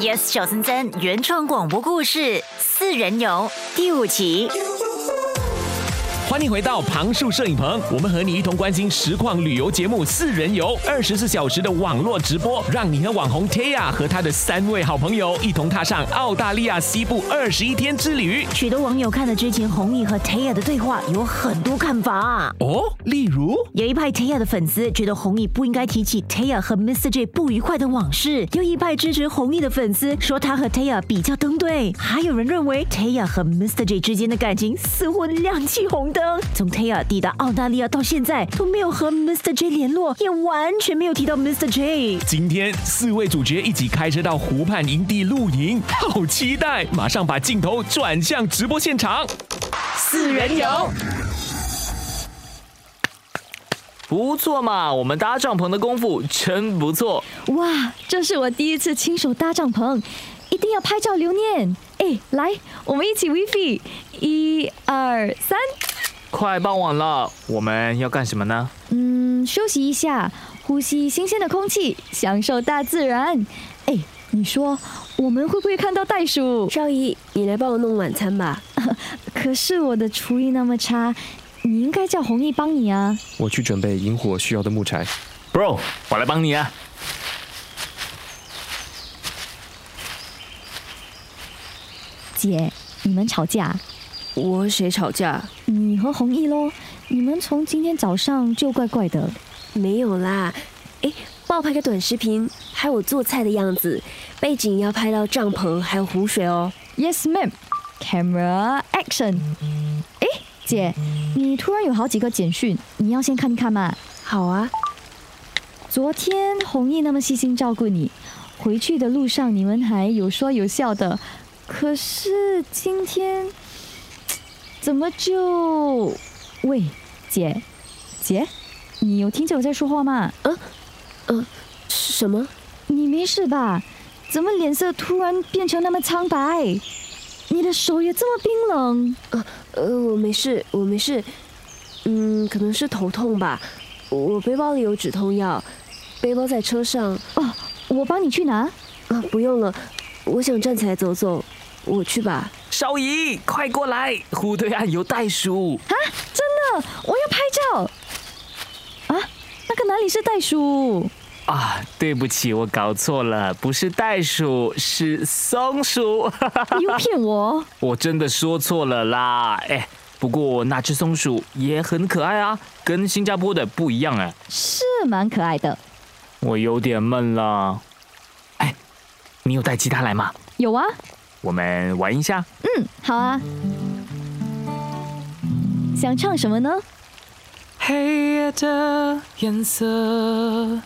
Yes 小森森原创广播故事《四人游》第五集。欢迎回到旁树摄影棚，我们和你一同关心实况旅游节目《四人游》，二十四小时的网络直播，让你和网红 Tia 和他的三位好朋友一同踏上澳大利亚西部二十一天之旅。许多网友看了之前红毅和 Taya 的对话，有很多看法啊。哦，例如有一派 Taya 的粉丝觉得红毅不应该提起 Taya 和 Mr. J 不愉快的往事，又一派支持红毅的粉丝说他和 Taya 比较登对，还有人认为 Taya 和 Mr. J 之间的感情似乎亮起红灯。从 Taya 抵达澳大利亚到现在都没有和 Mr. J 联络，也完全没有提到 Mr. J。今天四位主角一起开车到湖畔营地露营，好期待！马上把镜头转向直播现场。四人游。不错嘛，我们搭帐篷的功夫真不错。哇，这是我第一次亲手搭帐篷，一定要拍照留念。哎，来，我们一起 WiFi，一二三，快傍晚了，我们要干什么呢？嗯，休息一下，呼吸新鲜的空气，享受大自然。哎，你说我们会不会看到袋鼠？少姨，你来帮我弄晚餐吧。可是我的厨艺那么差，你应该叫红毅帮你啊。我去准备引火需要的木柴。Bro，我来帮你啊。姐，你们吵架？我和谁吵架？你和弘毅喽？你们从今天早上就怪怪的。没有啦。哎，帮我拍个短视频，还有我做菜的样子，背景要拍到帐篷还有湖水哦。Yes, ma'am. Camera action. 哎，姐，你突然有好几个简讯，你要先看一看嘛。好啊，昨天弘毅那么细心照顾你，回去的路上你们还有说有笑的，可是今天怎么就……喂，姐，姐，你有听见我在说话吗？什么？你没事吧？怎么脸色突然变成那么苍白？你的手也这么冰冷？呃，我没事，我没事。嗯，可能是头痛吧。我背包里有止痛药，背包在车上。哦，我帮你去拿。啊，不用了，我想站起来走走，我去吧。少姨，快过来，湖对岸有袋鼠啊。真的，我要拍照。啊，那个哪里是袋鼠？啊，对不起，我搞错了，不是袋鼠，是松鼠。你 又骗我！我真的说错了啦。哎，不过那只松鼠也很可爱啊，跟新加坡的不一样哎。是蛮可爱的。我有点闷了。哎，你有带吉他来吗？有啊，我们玩一下。嗯，好啊。想唱什么呢？黑夜的颜色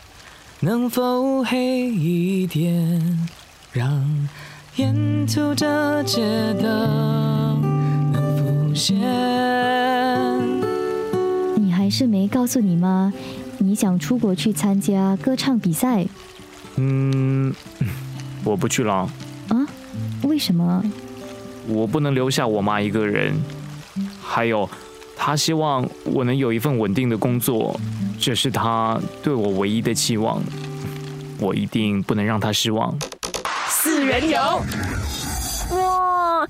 能否黑一点，让沿途的街灯能浮现。你还是没告诉你妈？你想出国去参加歌唱比赛嗯，我不去了，啊？为什么？我不能留下我妈一个人。还有，她希望我能有一份稳定的工作，这是她对我唯一的期望。我一定不能让她失望。四人游。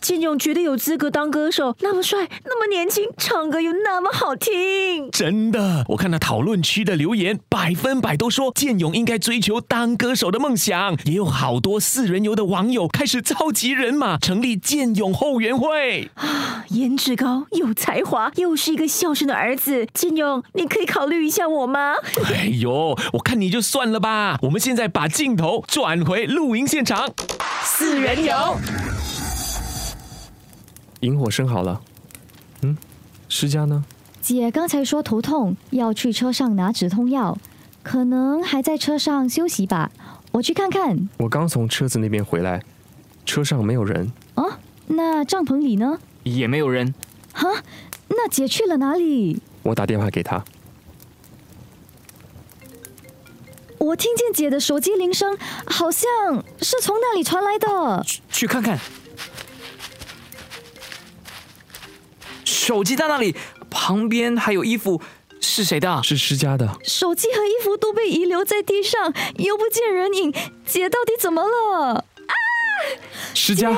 哇，建勇绝对有资格当歌手，那么帅，那么年轻，唱歌又那么好听。真的，我看到讨论区的留言，百分百都说建勇应该追求当歌手的梦想，也有好多四人游的网友开始召集人马，成立建勇后援会。啊颜值高，有才华，又是一个孝顺的儿子，建勇，你可以考虑一下我吗？哎呦，我看你就算了吧。我们现在把镜头转回露营现场。四人游。引火生好了。嗯，施佳呢？姐刚才说头痛，要去车上拿止痛药，可能还在车上休息吧。我去看看。我刚从车子那边回来，车上没有人。啊，那帐篷里呢？也没有人。哈，那姐去了哪里？我打电话给她。我听见姐的手机铃声，好像是从那里传来的。去去看看。手机在那里，旁边还有衣服，是谁的？是施家的。手机和衣服都被遗留在地上，又不见人影，姐到底怎么了？啊！施家。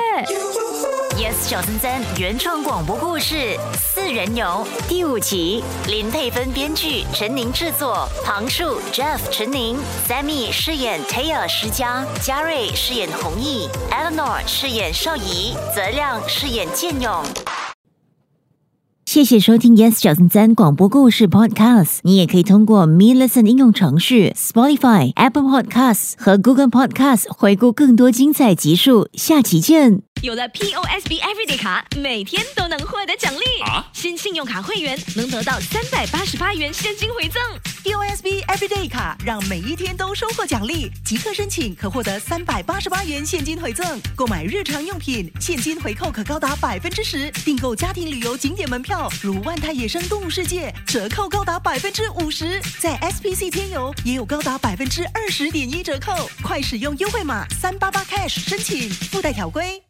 Yes 小森森原创广播故事《四人游》第五集，林佩芬编剧，陈宁制作，旁树 Jeff 陈宁，Sammy 饰演 Taylor，施佳，嘉瑞饰演弘毅，Eleanor 饰演邵怡，泽亮饰演建勇。谢谢收听 Yes 小森森广播故事 Podcast。你也可以通过 Me Listen 应用程序、Spotify、Apple Podcasts 和 Google Podcasts 回顾更多精彩集数。下期见。有了 POSB Everyday 卡，每天都能获得奖励。啊新信用卡会员能得到三百八十八元现金回赠。POSB Everyday 卡让每一天都收获奖励，即刻申请可获得三百八十八元现金回赠。购买日常用品，现金回扣可高达百分之十；订购家庭旅游景点门票，如万泰野生动物世界，折扣高达百分之五十。在 SPC 天游也有高达百分之二十点一折扣，快使用优惠码三八八 cash 申请，附带条规。